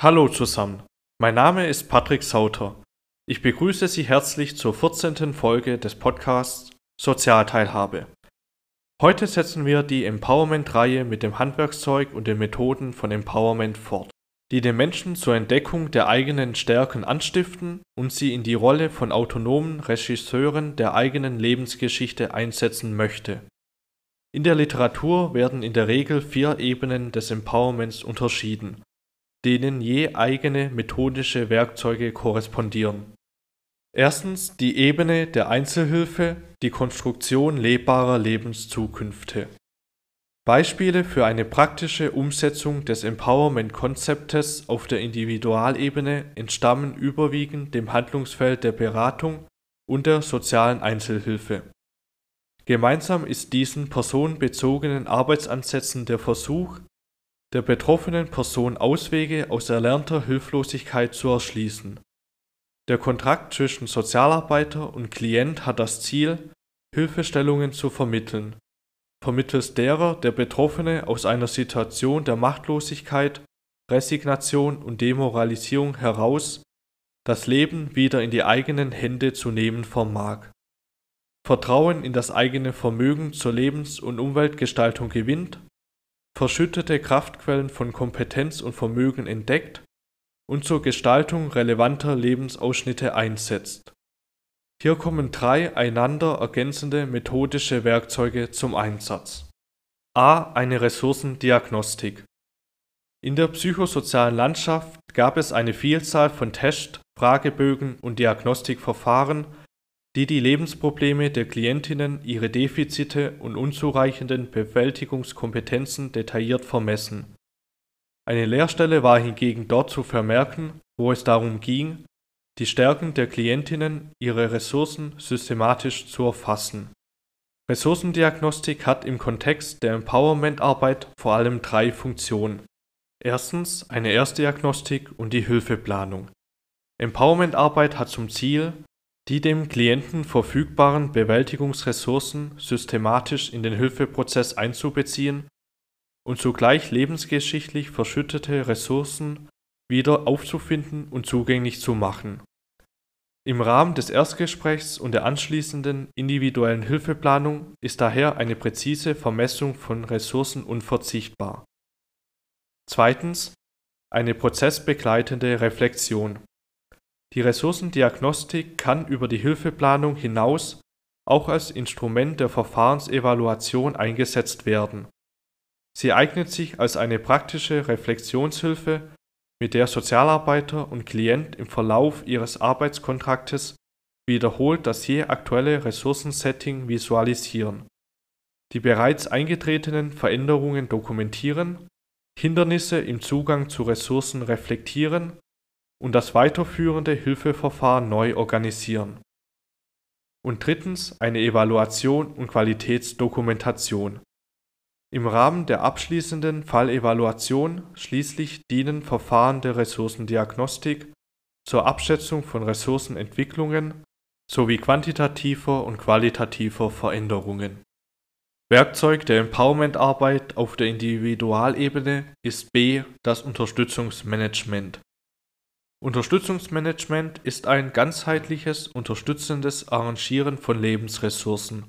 Hallo zusammen, mein Name ist Patrick Sauter. Ich begrüße Sie herzlich zur 14. Folge des Podcasts Sozialteilhabe. Heute setzen wir die Empowerment-Reihe mit dem Handwerkszeug und den Methoden von Empowerment fort, die den Menschen zur Entdeckung der eigenen Stärken anstiften und sie in die Rolle von autonomen Regisseuren der eigenen Lebensgeschichte einsetzen möchte. In der Literatur werden in der Regel vier Ebenen des Empowerments unterschieden denen je eigene methodische Werkzeuge korrespondieren. Erstens die Ebene der Einzelhilfe, die Konstruktion lebbarer Lebenszukünfte. Beispiele für eine praktische Umsetzung des Empowerment-Konzeptes auf der Individualebene entstammen überwiegend dem Handlungsfeld der Beratung und der sozialen Einzelhilfe. Gemeinsam ist diesen personenbezogenen Arbeitsansätzen der Versuch, der betroffenen Person Auswege aus erlernter Hilflosigkeit zu erschließen. Der Kontrakt zwischen Sozialarbeiter und Klient hat das Ziel, Hilfestellungen zu vermitteln, vermittels derer der Betroffene aus einer Situation der Machtlosigkeit, Resignation und Demoralisierung heraus das Leben wieder in die eigenen Hände zu nehmen vermag. Vertrauen in das eigene Vermögen zur Lebens- und Umweltgestaltung gewinnt verschüttete Kraftquellen von Kompetenz und Vermögen entdeckt und zur Gestaltung relevanter Lebensausschnitte einsetzt. Hier kommen drei einander ergänzende methodische Werkzeuge zum Einsatz. A. Eine Ressourcendiagnostik. In der psychosozialen Landschaft gab es eine Vielzahl von Test-, Fragebögen und Diagnostikverfahren die die Lebensprobleme der Klientinnen, ihre Defizite und unzureichenden Bewältigungskompetenzen detailliert vermessen. Eine Leerstelle war hingegen dort zu vermerken, wo es darum ging, die Stärken der Klientinnen, ihre Ressourcen systematisch zu erfassen. Ressourcendiagnostik hat im Kontext der Empowerment-Arbeit vor allem drei Funktionen. Erstens eine Erstdiagnostik und die Hilfeplanung. Empowerment-Arbeit hat zum Ziel, die dem Klienten verfügbaren Bewältigungsressourcen systematisch in den Hilfeprozess einzubeziehen und zugleich lebensgeschichtlich verschüttete Ressourcen wieder aufzufinden und zugänglich zu machen. Im Rahmen des Erstgesprächs und der anschließenden individuellen Hilfeplanung ist daher eine präzise Vermessung von Ressourcen unverzichtbar. Zweitens eine prozessbegleitende Reflexion die Ressourcendiagnostik kann über die Hilfeplanung hinaus auch als Instrument der Verfahrensevaluation eingesetzt werden. Sie eignet sich als eine praktische Reflexionshilfe, mit der Sozialarbeiter und Klient im Verlauf ihres Arbeitskontraktes wiederholt das je aktuelle Ressourcensetting visualisieren, die bereits eingetretenen Veränderungen dokumentieren, Hindernisse im Zugang zu Ressourcen reflektieren und das weiterführende Hilfeverfahren neu organisieren. Und drittens eine Evaluation und Qualitätsdokumentation. Im Rahmen der abschließenden Fallevaluation schließlich dienen Verfahren der Ressourcendiagnostik zur Abschätzung von Ressourcenentwicklungen sowie quantitativer und qualitativer Veränderungen. Werkzeug der Empowerment-Arbeit auf der Individualebene ist b. das Unterstützungsmanagement Unterstützungsmanagement ist ein ganzheitliches, unterstützendes Arrangieren von Lebensressourcen.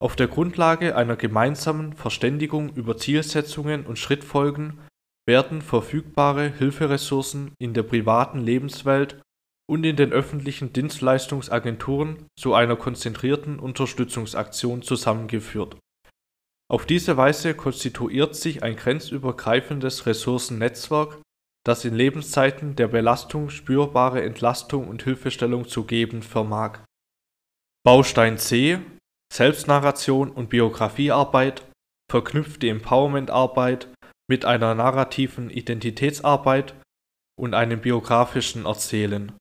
Auf der Grundlage einer gemeinsamen Verständigung über Zielsetzungen und Schrittfolgen werden verfügbare Hilferessourcen in der privaten Lebenswelt und in den öffentlichen Dienstleistungsagenturen zu einer konzentrierten Unterstützungsaktion zusammengeführt. Auf diese Weise konstituiert sich ein grenzübergreifendes Ressourcennetzwerk das in Lebenszeiten der Belastung spürbare Entlastung und Hilfestellung zu geben vermag. Baustein C Selbstnarration und Biografiearbeit verknüpft die Empowerment-Arbeit mit einer narrativen Identitätsarbeit und einem biografischen Erzählen.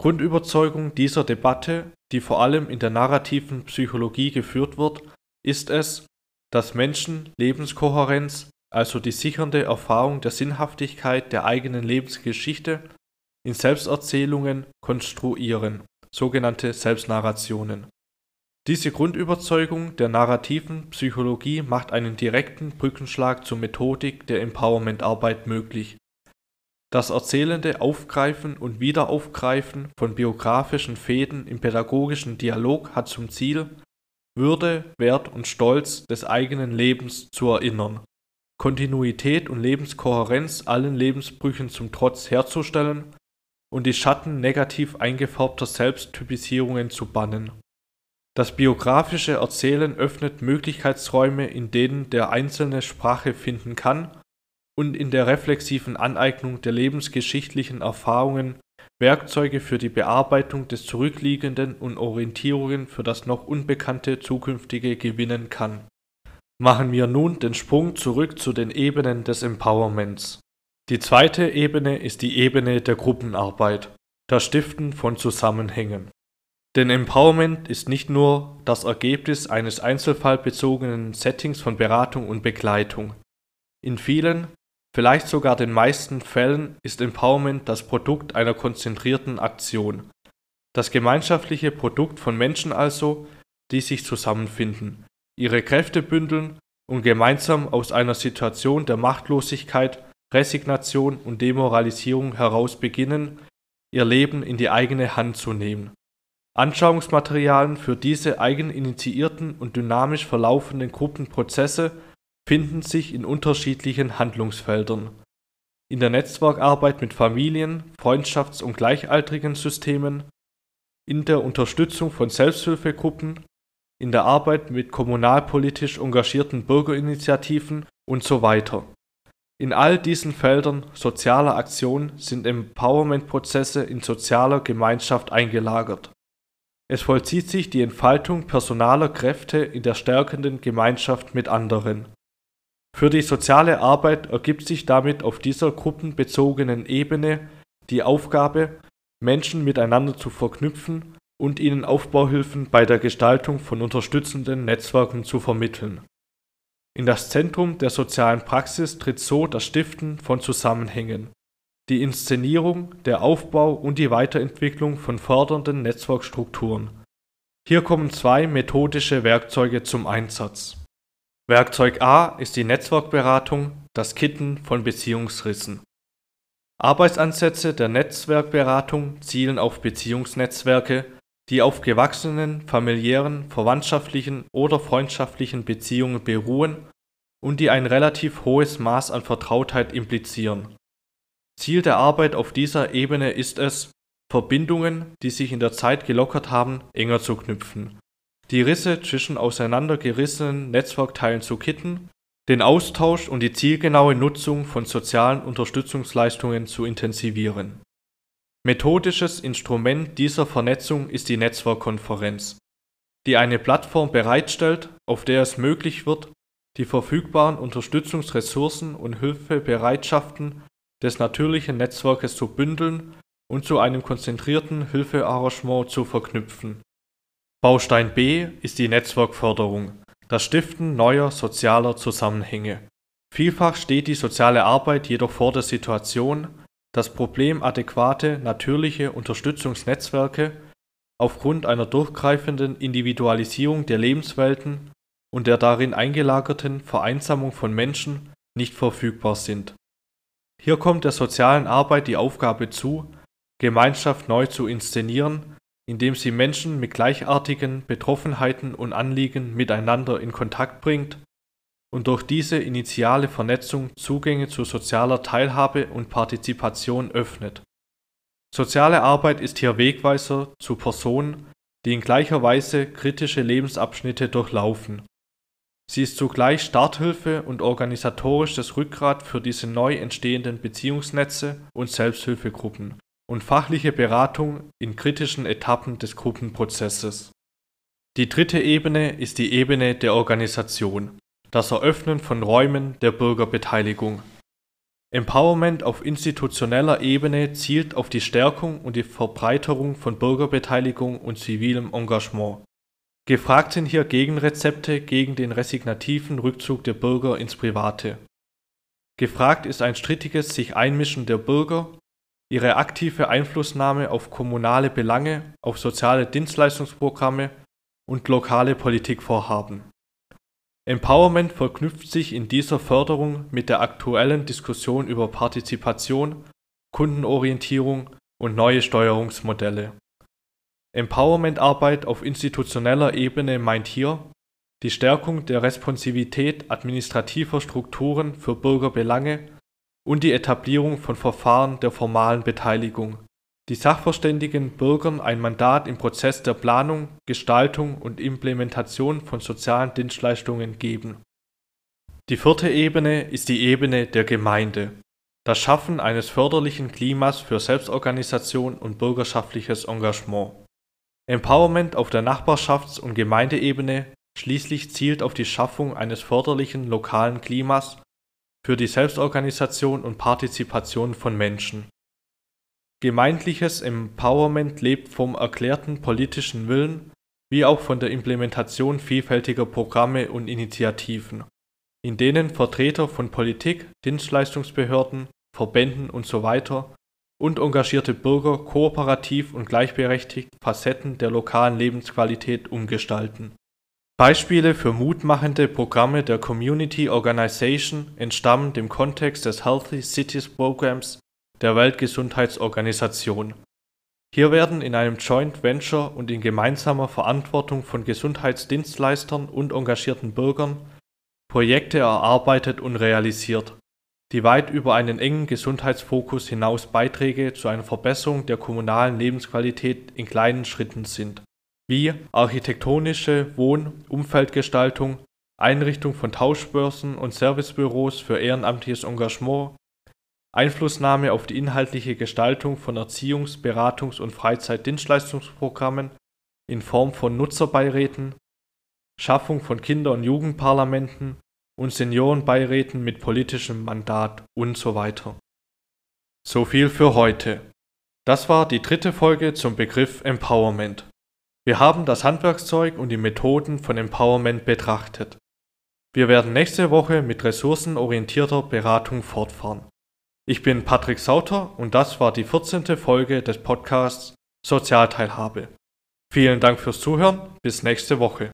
Grundüberzeugung dieser Debatte, die vor allem in der narrativen Psychologie geführt wird, ist es, dass Menschen Lebenskohärenz also die sichernde Erfahrung der Sinnhaftigkeit der eigenen Lebensgeschichte, in Selbsterzählungen konstruieren, sogenannte Selbstnarrationen. Diese Grundüberzeugung der narrativen Psychologie macht einen direkten Brückenschlag zur Methodik der Empowerment-Arbeit möglich. das erzählende Aufgreifen und Wiederaufgreifen von biografischen Fäden im pädagogischen Dialog hat zum Ziel, Würde, Wert und Stolz des eigenen Lebens zu erinnern, Kontinuität und Lebenskohärenz allen Lebensbrüchen zum Trotz herzustellen und die Schatten negativ eingefärbter Selbsttypisierungen zu bannen. Das biografische Erzählen öffnet Möglichkeitsräume, in denen der Einzelne Sprache finden kann und in der reflexiven Aneignung der lebensgeschichtlichen Erfahrungen Werkzeuge für die Bearbeitung des Zurückliegenden und Orientierungen für das noch Unbekannte Zukünftige gewinnen kann. Machen wir nun den Sprung zurück zu den Ebenen des Empowerments. Die zweite Ebene ist die Ebene der Gruppenarbeit, das Stiften von Zusammenhängen. Denn Empowerment ist nicht nur das Ergebnis eines einzelfallbezogenen Settings von Beratung und Begleitung. In vielen, vielleicht sogar den meisten Fällen ist Empowerment das Produkt einer konzentrierten Aktion. Das gemeinschaftliche Produkt von Menschen also, die sich zusammenfinden, ihre Kräfte bündeln und gemeinsam aus einer Situation der Machtlosigkeit, Resignation und Demoralisierung heraus beginnen, ihr Leben in die eigene Hand zu nehmen. Anschauungsmaterialien für diese eigeninitiierten und dynamisch verlaufenden Gruppenprozesse finden sich in unterschiedlichen Handlungsfeldern. In der Netzwerkarbeit mit Familien, Freundschafts- und gleichaltrigen Systemen, in der Unterstützung von Selbsthilfegruppen, in der Arbeit mit kommunalpolitisch engagierten Bürgerinitiativen und so weiter. In all diesen Feldern sozialer Aktion sind Empowerment-Prozesse in sozialer Gemeinschaft eingelagert. Es vollzieht sich die Entfaltung personaler Kräfte in der stärkenden Gemeinschaft mit anderen. Für die soziale Arbeit ergibt sich damit auf dieser gruppenbezogenen Ebene die Aufgabe, Menschen miteinander zu verknüpfen und ihnen Aufbauhilfen bei der Gestaltung von unterstützenden Netzwerken zu vermitteln. In das Zentrum der sozialen Praxis tritt so das Stiften von Zusammenhängen, die Inszenierung, der Aufbau und die Weiterentwicklung von fördernden Netzwerkstrukturen. Hier kommen zwei methodische Werkzeuge zum Einsatz. Werkzeug A ist die Netzwerkberatung, das Kitten von Beziehungsrissen. Arbeitsansätze der Netzwerkberatung zielen auf Beziehungsnetzwerke, die auf gewachsenen familiären, verwandtschaftlichen oder freundschaftlichen Beziehungen beruhen und die ein relativ hohes Maß an Vertrautheit implizieren. Ziel der Arbeit auf dieser Ebene ist es, Verbindungen, die sich in der Zeit gelockert haben, enger zu knüpfen die Risse zwischen auseinandergerissenen Netzwerkteilen zu kitten, den Austausch und die zielgenaue Nutzung von sozialen Unterstützungsleistungen zu intensivieren. Methodisches Instrument dieser Vernetzung ist die Netzwerkkonferenz, die eine Plattform bereitstellt, auf der es möglich wird, die verfügbaren Unterstützungsressourcen und Hilfebereitschaften des natürlichen Netzwerkes zu bündeln und zu einem konzentrierten Hilfearrangement zu verknüpfen Baustein B ist die Netzwerkförderung, das Stiften neuer sozialer Zusammenhänge. Vielfach steht die soziale Arbeit jedoch vor der Situation, das Problem adäquate natürliche Unterstützungsnetzwerke aufgrund einer durchgreifenden Individualisierung der Lebenswelten und der darin eingelagerten Vereinsamung von Menschen nicht verfügbar sind. Hier kommt der sozialen Arbeit die Aufgabe zu, Gemeinschaft neu zu inszenieren indem sie Menschen mit gleichartigen Betroffenheiten und Anliegen miteinander in Kontakt bringt und durch diese initiale Vernetzung Zugänge zu sozialer Teilhabe und Partizipation öffnet. Soziale Arbeit ist hier Wegweiser zu Personen, die in gleicher Weise kritische Lebensabschnitte durchlaufen. Sie ist zugleich Starthilfe und organisatorisches Rückgrat für diese neu entstehenden Beziehungsnetze und Selbsthilfegruppen und fachliche Beratung in kritischen Etappen des Gruppenprozesses. Die dritte Ebene ist die Ebene der Organisation, das Eröffnen von Räumen der Bürgerbeteiligung. Empowerment auf institutioneller Ebene zielt auf die Stärkung und die Verbreiterung von Bürgerbeteiligung und zivilem Engagement. Gefragt sind hier Gegenrezepte gegen den resignativen Rückzug der Bürger ins Private. Gefragt ist ein strittiges sich Einmischen der Bürger ihre aktive Einflussnahme auf kommunale Belange, auf soziale Dienstleistungsprogramme und lokale Politikvorhaben. Empowerment verknüpft sich in dieser Förderung mit der aktuellen Diskussion über Partizipation Kundenorientierung und neue Steuerungsmodelle. Empowerment-Arbeit auf institutioneller Ebene meint hier die Stärkung der Responsivität administrativer Strukturen für Bürgerbelange und die Etablierung von Verfahren der formalen Beteiligung, die sachverständigen Bürgern ein Mandat im Prozess der Planung, Gestaltung und Implementation von sozialen Dienstleistungen geben. Die vierte Ebene ist die Ebene der Gemeinde, das Schaffen eines förderlichen Klimas für Selbstorganisation und bürgerschaftliches Engagement. Empowerment auf der Nachbarschafts- und Gemeindeebene schließlich zielt auf die Schaffung eines förderlichen lokalen Klimas für die Selbstorganisation und Partizipation von Menschen. Gemeindliches Empowerment lebt vom erklärten politischen Willen wie auch von der Implementation vielfältiger Programme und Initiativen, in denen Vertreter von Politik, Dienstleistungsbehörden, Verbänden usw. und engagierte Bürger kooperativ und gleichberechtigt Facetten der lokalen Lebensqualität umgestalten Beispiele für mutmachende Programme der Community Organization entstammen dem Kontext des Healthy Cities Programs der Weltgesundheitsorganisation. Hier werden in einem Joint Venture und in gemeinsamer Verantwortung von Gesundheitsdienstleistern und engagierten Bürgern Projekte erarbeitet und realisiert, die weit über einen engen Gesundheitsfokus hinaus Beiträge zu einer Verbesserung der kommunalen Lebensqualität in kleinen Schritten sind wie architektonische Wohn-Umfeldgestaltung, Einrichtung von Tauschbörsen und Servicebüros für ehrenamtliches Engagement, Einflussnahme auf die inhaltliche Gestaltung von Erziehungs-, Beratungs- und Freizeitdienstleistungsprogrammen in Form von Nutzerbeiräten, Schaffung von Kinder- und Jugendparlamenten und Seniorenbeiräten mit politischem Mandat und so weiter. So viel für heute. Das war die dritte Folge zum Begriff Empowerment. Wir haben das Handwerkszeug und die Methoden von Empowerment betrachtet. Wir werden nächste Woche mit ressourcenorientierter Beratung fortfahren. Ich bin Patrick Sauter und das war die 14. Folge des Podcasts Sozialteilhabe. Vielen Dank fürs Zuhören, bis nächste Woche.